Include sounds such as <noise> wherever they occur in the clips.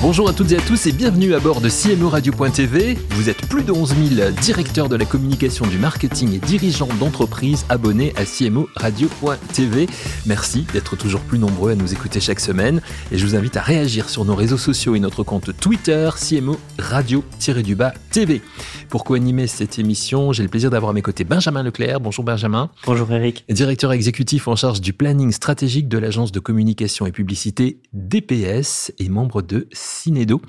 Bonjour à toutes et à tous et bienvenue à bord de CMO Radio.tv. Vous êtes plus de 11 000 directeurs de la communication, du marketing et dirigeants d'entreprises abonnés à CMO Radio.tv. Merci d'être toujours plus nombreux à nous écouter chaque semaine et je vous invite à réagir sur nos réseaux sociaux et notre compte Twitter CMO Radio-du-bas TV. Pour co-animer cette émission, j'ai le plaisir d'avoir à mes côtés Benjamin Leclerc. Bonjour Benjamin. Bonjour Eric. Directeur exécutif en charge du planning stratégique de l'agence de communication et publicité DPS et membre de Cinedo.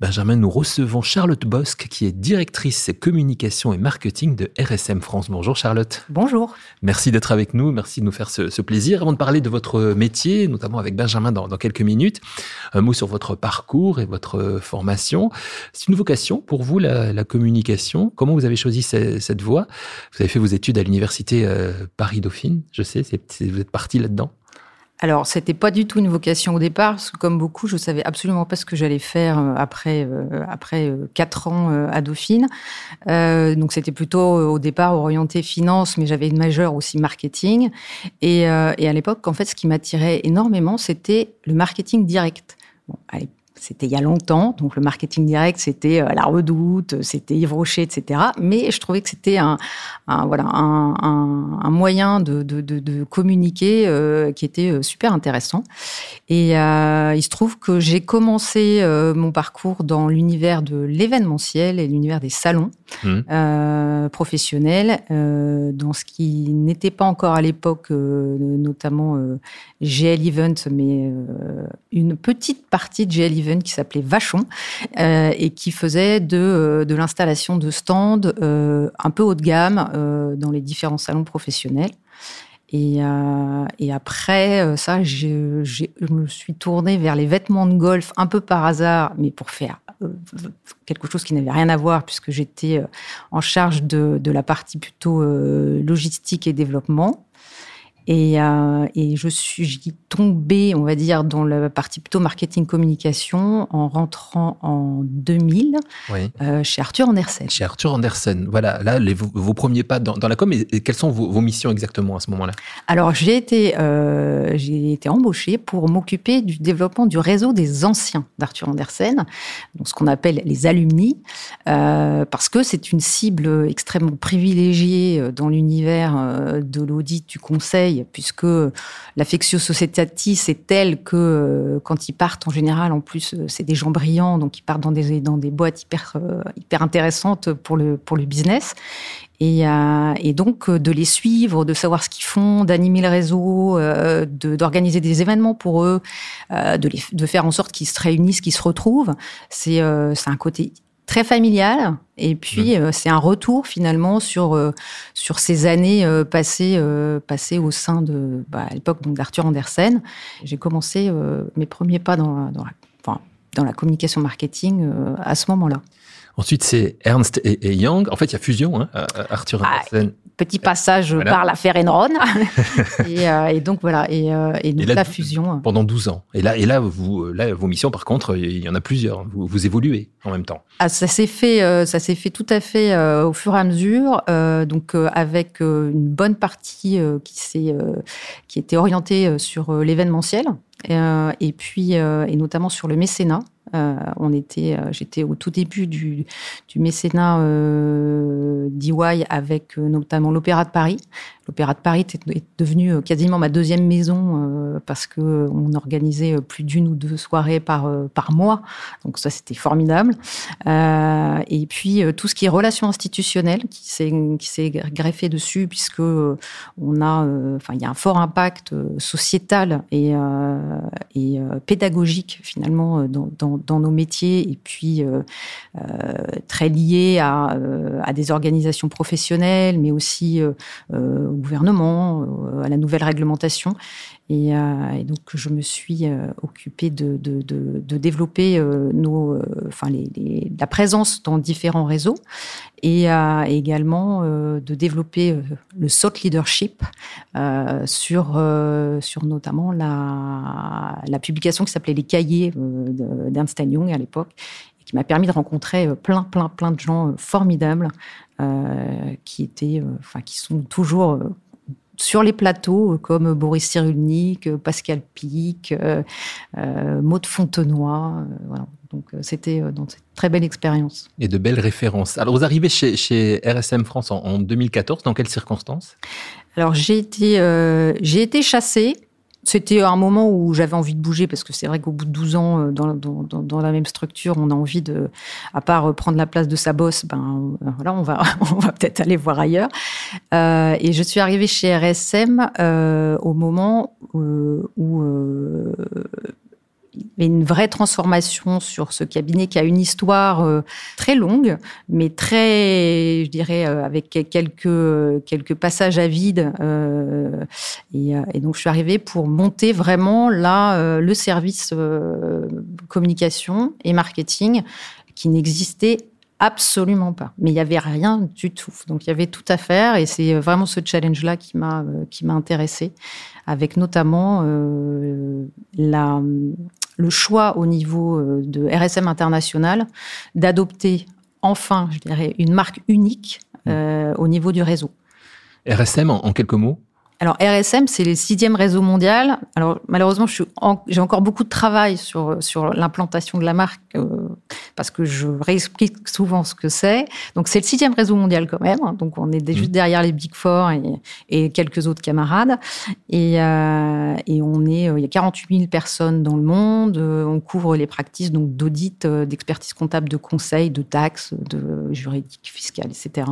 Benjamin, nous recevons Charlotte Bosque, qui est directrice communication et marketing de RSM France. Bonjour Charlotte. Bonjour. Merci d'être avec nous, merci de nous faire ce, plaisir. Avant de parler de votre métier, notamment avec Benjamin dans, quelques minutes, un mot sur votre parcours et votre formation. C'est une vocation pour vous, la, communication. Comment vous avez choisi cette, voie? Vous avez fait vos études à l'université euh, Paris-Dauphine, je sais, vous êtes parti là-dedans alors, c'était pas du tout une vocation au départ, parce que comme beaucoup, je savais absolument pas ce que j'allais faire euh, après euh, après euh, quatre ans à Dauphine. donc, c'était plutôt au départ orienté finance, mais j'avais une majeure aussi marketing. Et, et à l'époque, en fait, ce qui m'attirait énormément, c'était le marketing direct. Bon, c'était il y a longtemps, donc le marketing direct, c'était la redoute, c'était Yves Rocher, etc. Mais je trouvais que c'était un, voilà, un, moyen de, communiquer euh, qui était euh, super intéressant. Et euh, il se trouve que j'ai commencé mon parcours dans l'univers de l'événementiel et l'univers des salons mmh. dans ce qui n'était pas encore à l'époque, notamment GL Event, mais une petite partie de GL Event qui s'appelait Vachon et qui faisait de, l'installation de stands un peu haut de gamme dans les différents salons professionnels. Et, euh, après euh, ça, je, je, me suis tournée vers les vêtements de golf un peu par hasard, mais pour faire euh, quelque chose qui n'avait rien à voir puisque j'étais en charge de, la partie plutôt logistique et développement. Et, euh, et, je suis tombée, on va dire, dans la partie plutôt marketing communication en rentrant en 2000 euh, chez Arthur Andersen. Chez Arthur Andersen, voilà. Là, les, vos, premiers pas dans, la com, et, quelles sont vos, missions exactement à ce moment-là? Alors, j'ai été, euh, j'ai été embauchée pour m'occuper du développement du réseau des anciens d'Arthur Andersen, donc ce qu'on appelle les alumni, euh, parce que c'est une cible extrêmement privilégiée dans l'univers de l'audit, du conseil puisque l'affectio societatis est telle que euh, quand ils partent, en général, en plus, euh, c'est des gens brillants, donc ils partent dans des, dans des boîtes hyper, euh, hyper intéressantes pour le, pour le business. Et, et, donc de les suivre, de savoir ce qu'ils font, d'animer le réseau, d'organiser des événements pour eux, de, de faire en sorte qu'ils se réunissent, qu'ils se retrouvent, c'est un côté très familial. Et puis, mmh. euh, c'est un retour finalement sur, euh, sur ces années euh, passées, passées au sein de, bah, à l'époque d'Arthur Andersen. J'ai commencé mes premiers pas dans, dans, la, enfin, dans la communication marketing à ce moment-là. Ensuite, c'est Ernst et, Young. En fait, il y a fusion, hein, Arthur ah, Andersen petit passage par l'affaire Enron. <laughs> et, euh, et, donc voilà, et, euh, et donc la fusion. Euh. Pendant 12 ans. Et là, et là, vous, là, vos missions, par contre, il y en a plusieurs. Vous, vous évoluez en même temps. Ah, ça s'est fait, ça s'est fait tout à fait au fur et à mesure. donc avec une bonne partie qui s'est, qui était orientée sur l'événementiel. et puis, et notamment sur le mécénat. Euh, on était, euh, j'étais au tout début du, du mécénat euh, d'EY avec notamment l'Opéra de Paris, l'Opéra de Paris est devenu euh, quasiment ma deuxième maison euh, parce que euh, on organisait plus d'une ou deux soirées par par mois. Donc ça c'était formidable. et puis tout ce qui est relations institutionnelles qui s'est greffé dessus puisque on a il y a un fort impact sociétal et et pédagogique finalement dans, dans, dans, nos métiers et puis très lié à à des organisations professionnelles mais aussi gouvernement, euh, à la nouvelle réglementation. Et, donc, je me suis occupée de, développer nos, la présence dans différents réseaux et également de développer le SOT leadership sur, sur notamment la, la publication qui s'appelait Les cahiers d'Ernst Young à l'époque qui m'a permis de rencontrer euh, plein, plein, plein de gens euh, formidables euh, qui étaient, enfin, qui sont toujours sur les plateaux, comme Boris Cyrulnik, Pascal Pic, Maud Fontenoy. voilà. Donc c'était une très belle expérience. Et de belles références. Alors vous arrivez chez, chez RSM France en, 2014, dans quelles circonstances? Alors j'ai été, j'ai été chassée c'était un moment où j'avais envie de bouger parce que c'est vrai qu'au bout de 12 ans euh, dans, dans, la même structure, on a envie de, à part prendre la place de sa bosse, ben euh, voilà, on va, <laughs> on va peut-être aller voir ailleurs. Euh, et je suis arrivée chez RSM euh, au moment où, où euh, une vraie transformation sur ce cabinet qui a une histoire euh, très longue, mais très, je dirais, euh, avec quelques, quelques passages à vide. Euh, et, donc, je suis arrivée pour monter vraiment là le service communication et marketing qui n'existait absolument pas. Mais il n'y avait rien du tout. Donc, il y avait tout à faire et c'est vraiment ce challenge-là qui m'a qui m'a intéressée, avec notamment la le choix au niveau euh, de RSM International d'adopter enfin, je dirais, une marque unique mmh. euh, au niveau du réseau. RSM, en quelques mots? Alors RSM, c'est le sixième réseau mondial. Alors malheureusement, j'ai encore beaucoup de travail sur sur l'implantation de la marque euh, parce que je réexplique souvent ce que c'est. Donc c'est le sixième réseau mondial quand même. Hein. donc on est juste mmh. derrière les Big Four et, et quelques autres camarades. Et, euh, et on est, euh, il y a 48 000 personnes dans le monde. on couvre les pratiques donc d'audit, d'expertise comptable, de conseil, de taxes, de juridique, fiscal, etc.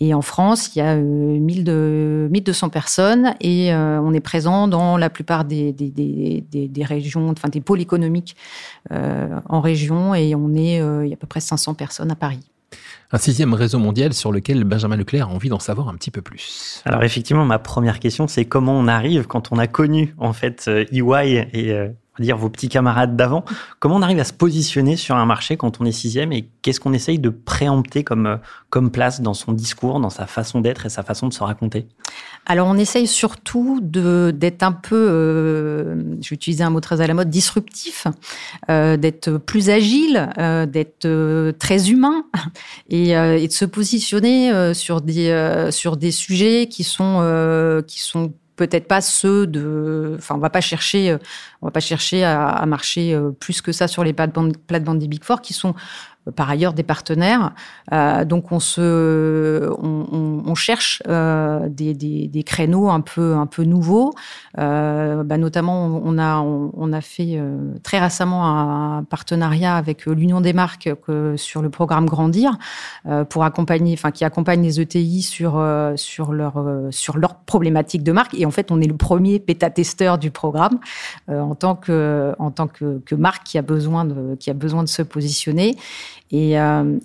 Et en France, il y a 1200 euh, personnes et euh, on est présent dans la plupart des, des, des, des régions, enfin des pôles économiques euh, en région et on est, il y a à peu près 500 personnes à Paris. Un sixième réseau mondial sur lequel Benjamin Leclerc a envie d'en savoir un petit peu plus. Alors effectivement, ma première question, c'est comment on arrive quand on a connu en fait EY et dire vos petits camarades d'avant. Comment on arrive à se positionner sur un marché quand on est sixième et qu'est-ce qu'on essaye de préempter comme, euh, comme place dans son discours, dans sa façon d'être et sa façon de se raconter? Alors on essaye surtout d'être un peu, euh, je vais utiliser un mot très à la mode, disruptif, euh, d'être plus agile, d'être très humain <laughs> et, et, de se positionner sur, des, sur des sujets qui sont, qui sont peut-être pas ceux de. Enfin, on va pas chercher, euh, on va pas chercher à, marcher euh, plus que ça sur les plates-bandes des Big Four qui sont par ailleurs des partenaires. Euh, donc on se, cherche euh, des, des, créneaux un peu un peu nouveaux. Euh, bah notamment, on a on, a fait euh, très récemment un partenariat avec l'Union des marques sur le programme Grandir pour accompagner, enfin qui accompagne les ETI sur sur leur sur leur problématique de marque. Et en fait, on est le premier bêta-testeur du programme en tant que en tant que, que marque qui a besoin de qui a besoin de se positionner. Et,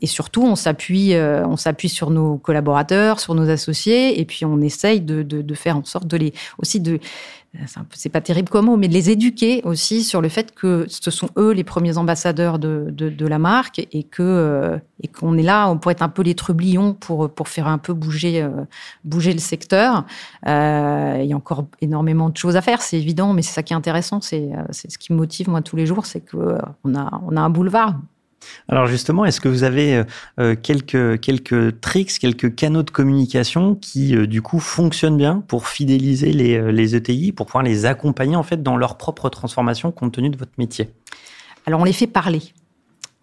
et surtout, on s'appuie, on s'appuie sur nos collaborateurs, sur nos associés, et puis on essaye de, faire en sorte de les aussi de c'est pas terrible comme mot, mais de les éduquer aussi sur le fait que ce sont eux les premiers ambassadeurs de, de, la marque et que euh, et qu'on est là, on pourrait être un peu les trublions pour pour faire un peu bouger bouger le secteur. Euh, il y a encore énormément de choses à faire, c'est évident, mais c'est ça qui est intéressant, c'est c'est ce qui me motive moi tous les jours, c'est que on a on a un boulevard alors justement, est-ce que vous avez euh, euh, quelques, quelques tricks, quelques canaux de communication qui euh, du coup fonctionnent bien pour fidéliser les, les ETI, pour pouvoir les accompagner en fait dans leur propre transformation compte tenu de votre métier? Alors on les fait parler.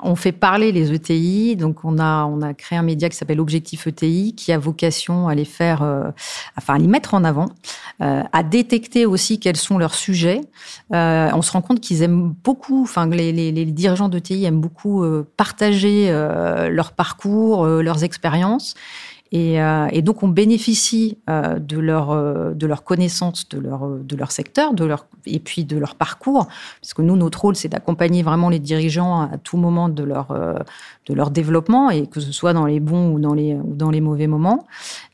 On fait parler les ETI, donc on a on a créé un média qui s'appelle Objectif ETI, qui a vocation à les faire, euh, enfin à les mettre en avant, euh, à détecter aussi quels sont leurs sujets. Euh, on se rend compte qu'ils aiment beaucoup, enfin les, les, les dirigeants d'ETI aiment beaucoup partager leur parcours, leurs expériences. Et, euh, et donc, on bénéficie euh, de leur euh, de leur connaissance de leur de leur secteur, de leur et puis de leur parcours, parce que nous, notre rôle, c'est d'accompagner vraiment les dirigeants à tout moment de leur de leur développement et que ce soit dans les bons ou dans les ou dans les mauvais moments.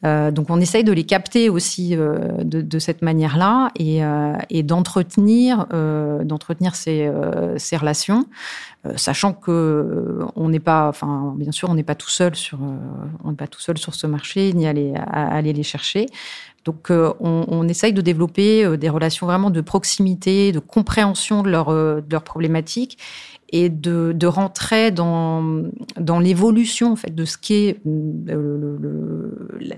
donc, on essaye de les capter aussi de, de cette manière-là et, et d'entretenir d'entretenir ces ces relations. Euh, sachant que euh, on n'est pas, enfin, bien sûr, on n'est pas tout seul sur, euh, on n'est pas tout seul sur ce marché, ni aller, à, aller les chercher. Donc, on, on, essaye de développer des relations vraiment de proximité, de compréhension de leurs de leurs problématiques et de, rentrer dans, l'évolution en fait, de ce qu'est euh,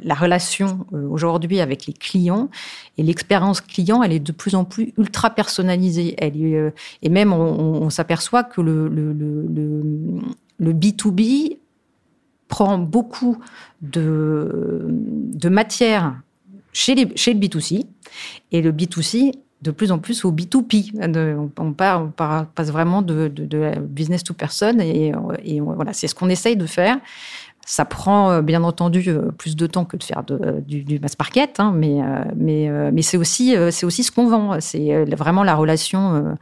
la relation euh, aujourd'hui avec les clients. Et l'expérience client, elle est de plus en plus ultra personnalisée. Euh, et même, on, s'aperçoit que le B2B prend beaucoup de, de matière chez, les, le B2C. Et le B2C de plus en plus au B2P. On, passe vraiment de, business to person et, voilà, c'est ce qu'on essaye de faire. Ça prend euh, bien entendu euh, plus de temps que de faire de, du, du, mass market, hein, mais, euh, mais, c'est aussi, aussi ce qu'on vend. C'est vraiment la relation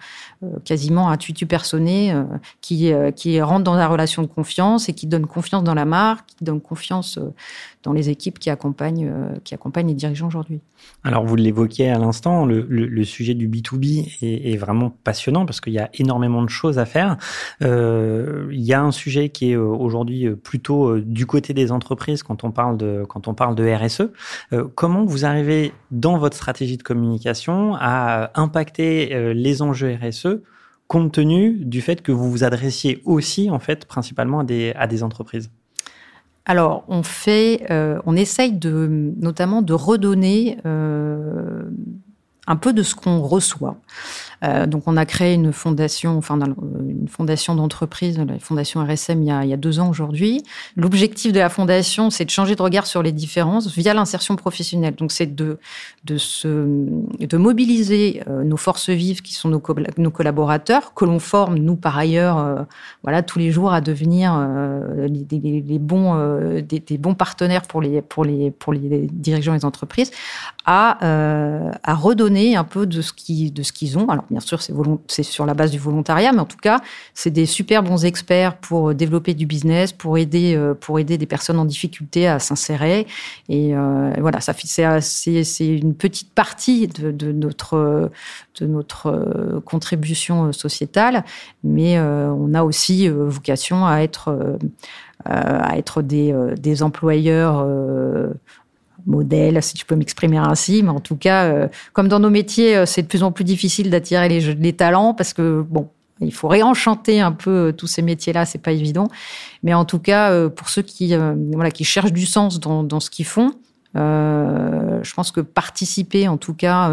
quasiment à tutu personné qui, qui rentre dans la relation de confiance et qui donne confiance dans la marque, qui donne confiance dans les équipes qui accompagnent, qui accompagnent les dirigeants aujourd'hui. Alors, vous l'évoquiez à l'instant, le, sujet du B2B est, vraiment passionnant parce qu'il y a énormément de choses à faire. Euh, il y a un sujet qui est aujourd'hui plutôt du côté des entreprises quand on parle de, RSE. Euh, comment vous arrivez dans votre stratégie de communication à impacter euh, les enjeux RSE compte tenu du fait que vous vous adressiez aussi en fait principalement à des entreprises? Alors, on fait, euh, on essaye de, notamment de redonner un peu de ce qu'on reçoit. Euh, donc, on a créé une fondation, enfin, une fondation d'entreprise, la fondation RSM, il y a, il y a deux ans aujourd'hui. L'objectif de la fondation, c'est de changer de regard sur les différences via l'insertion professionnelle. Donc, c'est de, de, se, de mobiliser euh, nos forces vives qui sont nos, nos collaborateurs, que l'on forme, nous, par ailleurs, euh, voilà, tous les jours à devenir les, les, bons, des, des, bons partenaires pour les, pour les, pour les dirigeants des entreprises, à, à redonner un peu de ce qu'ils, ont. Bien sûr, c'est sur la base du volontariat, mais en tout cas, c'est des super bons experts pour développer du business, pour aider, euh, pour aider des personnes en difficulté à s'insérer. Et euh, voilà, ça c'est une petite partie de, notre de notre euh, contribution sociétale, mais on a aussi vocation à être à être des, des employeurs modèle, si je peux m'exprimer ainsi. Mais en tout cas, euh, comme dans nos métiers, euh, c'est de plus en plus difficile d'attirer les, talents parce que, bon, il faut réenchanter un peu euh, tous ces métiers-là, c'est pas évident. Mais en tout cas, pour ceux qui, voilà, qui cherchent du sens dans, ce qu'ils font, je pense que participer, en tout cas,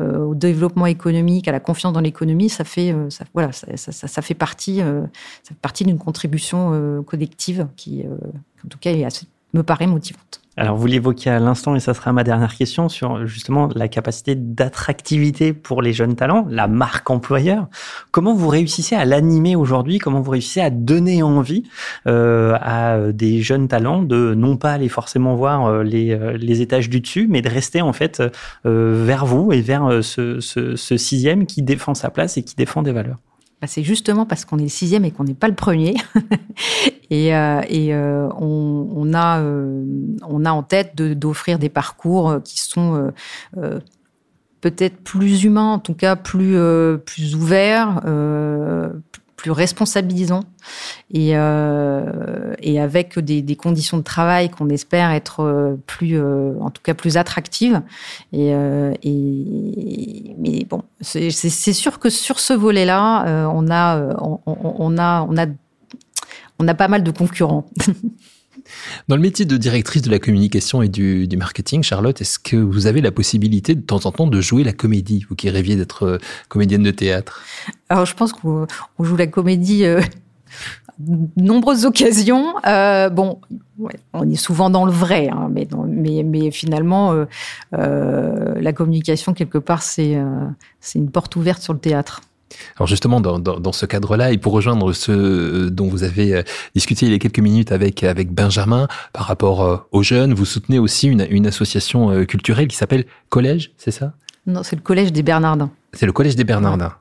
au développement économique, à la confiance dans l'économie, ça fait, voilà, ça, fait partie, ça fait partie d'une contribution collective qui, en tout cas, est assez, me paraît motivante. Alors, vous l'évoquiez à l'instant, et ça sera ma dernière question sur justement la capacité d'attractivité pour les jeunes talents, la marque employeur. Comment vous réussissez à l'animer aujourd'hui? Comment vous réussissez à donner envie euh, à des jeunes talents de non pas aller forcément voir euh, les, euh, les étages du dessus, mais de rester en fait vers vous et vers ce sixième qui défend sa place et qui défend des valeurs? Bah, c'est justement parce qu'on est le sixième et qu'on n'est pas le premier. <laughs> et, euh, euh, on, on, a, euh, on a en tête d'offrir des parcours qui sont peut-être plus humains, en tout cas plus, plus ouverts, responsabilisant et, euh, et avec des, conditions de travail qu'on espère être euh, plus, euh, en tout cas plus attractives. Et, mais bon, c'est sûr que sur ce volet-là, on a, on, a, on a, on a pas mal de concurrents. <laughs> Dans le métier de directrice de la communication et du, marketing, Charlotte, est-ce que vous avez la possibilité de temps en temps de jouer la comédie, vous qui rêviez d'être euh, comédienne de théâtre? Alors je pense qu'on joue la comédie euh, nombreuses occasions. Euh, bon, on est souvent dans le vrai, hein, mais, mais, mais, finalement, euh, la communication quelque part, c'est une porte ouverte sur le théâtre. Alors justement, dans, dans, ce cadre-là, et pour rejoindre ce euh, dont vous avez euh, discuté il y a quelques minutes avec, avec Benjamin par rapport euh, aux jeunes, vous soutenez aussi une, une association culturelle qui s'appelle Collège, c'est ça? Non, c'est le Collège des Bernardins. C'est le Collège des Bernardins.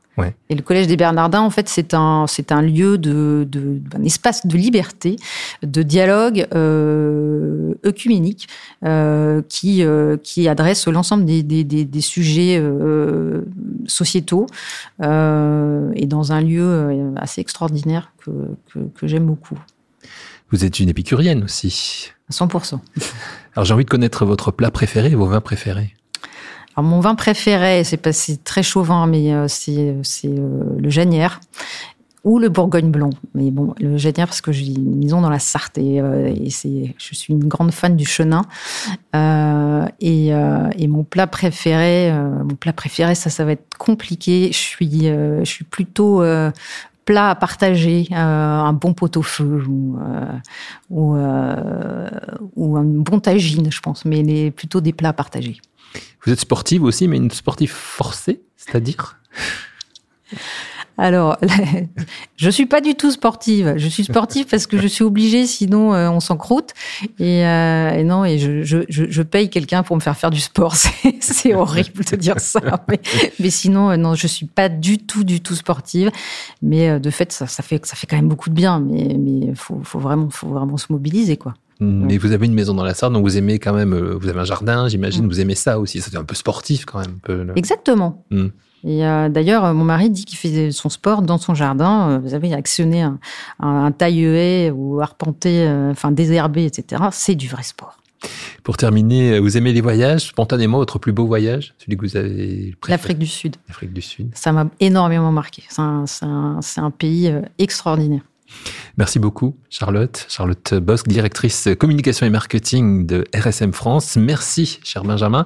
Et le Collège des Bernardins, en fait, c'est un, c'est un lieu de, de, un espace de liberté, de dialogue euh, œcuménique euh, qui, euh, qui adresse l'ensemble des, des, des, des sujets sociétaux euh, et dans un lieu euh, assez extraordinaire que, que, que j'aime beaucoup. Vous êtes une épicurienne aussi. À 100%. <laughs> Alors j'ai envie de connaître votre plat préféré, vos vins préférés. Alors, mon vin préféré, c'est pas très chauvin, mais euh, c'est c'est le Janière ou le Bourgogne blanc. Mais bon, le Janière parce que j'ai une maison dans la Sarthe et, euh, et c'est je suis une grande fan du chenin. Euh, et, et mon plat préféré, mon plat préféré, ça ça va être compliqué. Je suis je suis plutôt plat à partager, euh, un bon pot-au-feu ou, euh, ou, euh, ou, un bon tagine, je pense, mais plutôt des plats à partager. Vous êtes sportive aussi, mais une sportive forcée, c'est-à-dire? Alors, <laughs> je suis pas du tout sportive. Je suis sportive parce que je suis obligée, sinon euh, on s'encroute. Et, euh, et, non, et je, je, je paye quelqu'un pour me faire faire du sport. <laughs> C'est horrible de dire ça, mais, mais, sinon, euh, non, je suis pas du tout, du tout sportive. Mais de fait, ça, ça fait, ça fait quand même beaucoup de bien. Mais, mais faut, faut vraiment, faut vraiment se mobiliser, quoi. Mais vous avez une maison dans la Sarthe, donc vous aimez quand même, vous avez un jardin, j'imagine, vous aimez ça aussi. C'est un peu sportif quand même. Un peu, Exactement. Mmh. Et euh, d'ailleurs, mon mari dit qu'il faisait son sport dans son jardin. Euh, vous avez actionné un, un, taille ou arpenté, euh, enfin désherbé, etc. C'est du vrai sport. Pour terminer, vous aimez les voyages? Spontanément, votre plus beau voyage? Celui que vous avez L'Afrique du Sud. L'Afrique du Sud. Ça m'a énormément marqué. C'est un, un, un, pays extraordinaire. Merci beaucoup, Charlotte. Charlotte Bosque, directrice communication et marketing de RSM France. Merci, cher Benjamin.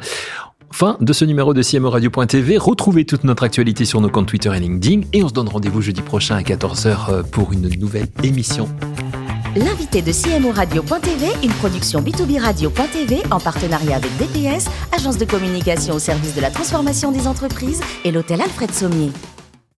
Fin de ce numéro de CMO Radio.tv. Retrouvez toute notre actualité sur nos comptes Twitter et LinkedIn. Et on se donne rendez-vous jeudi prochain à 14h euh, pour une nouvelle émission. L'invité de CMO Radio.tv, une production B2B Radio.tv en partenariat avec DPS, agence de communication au service de la transformation des entreprises et l'hôtel Alfred Sommier.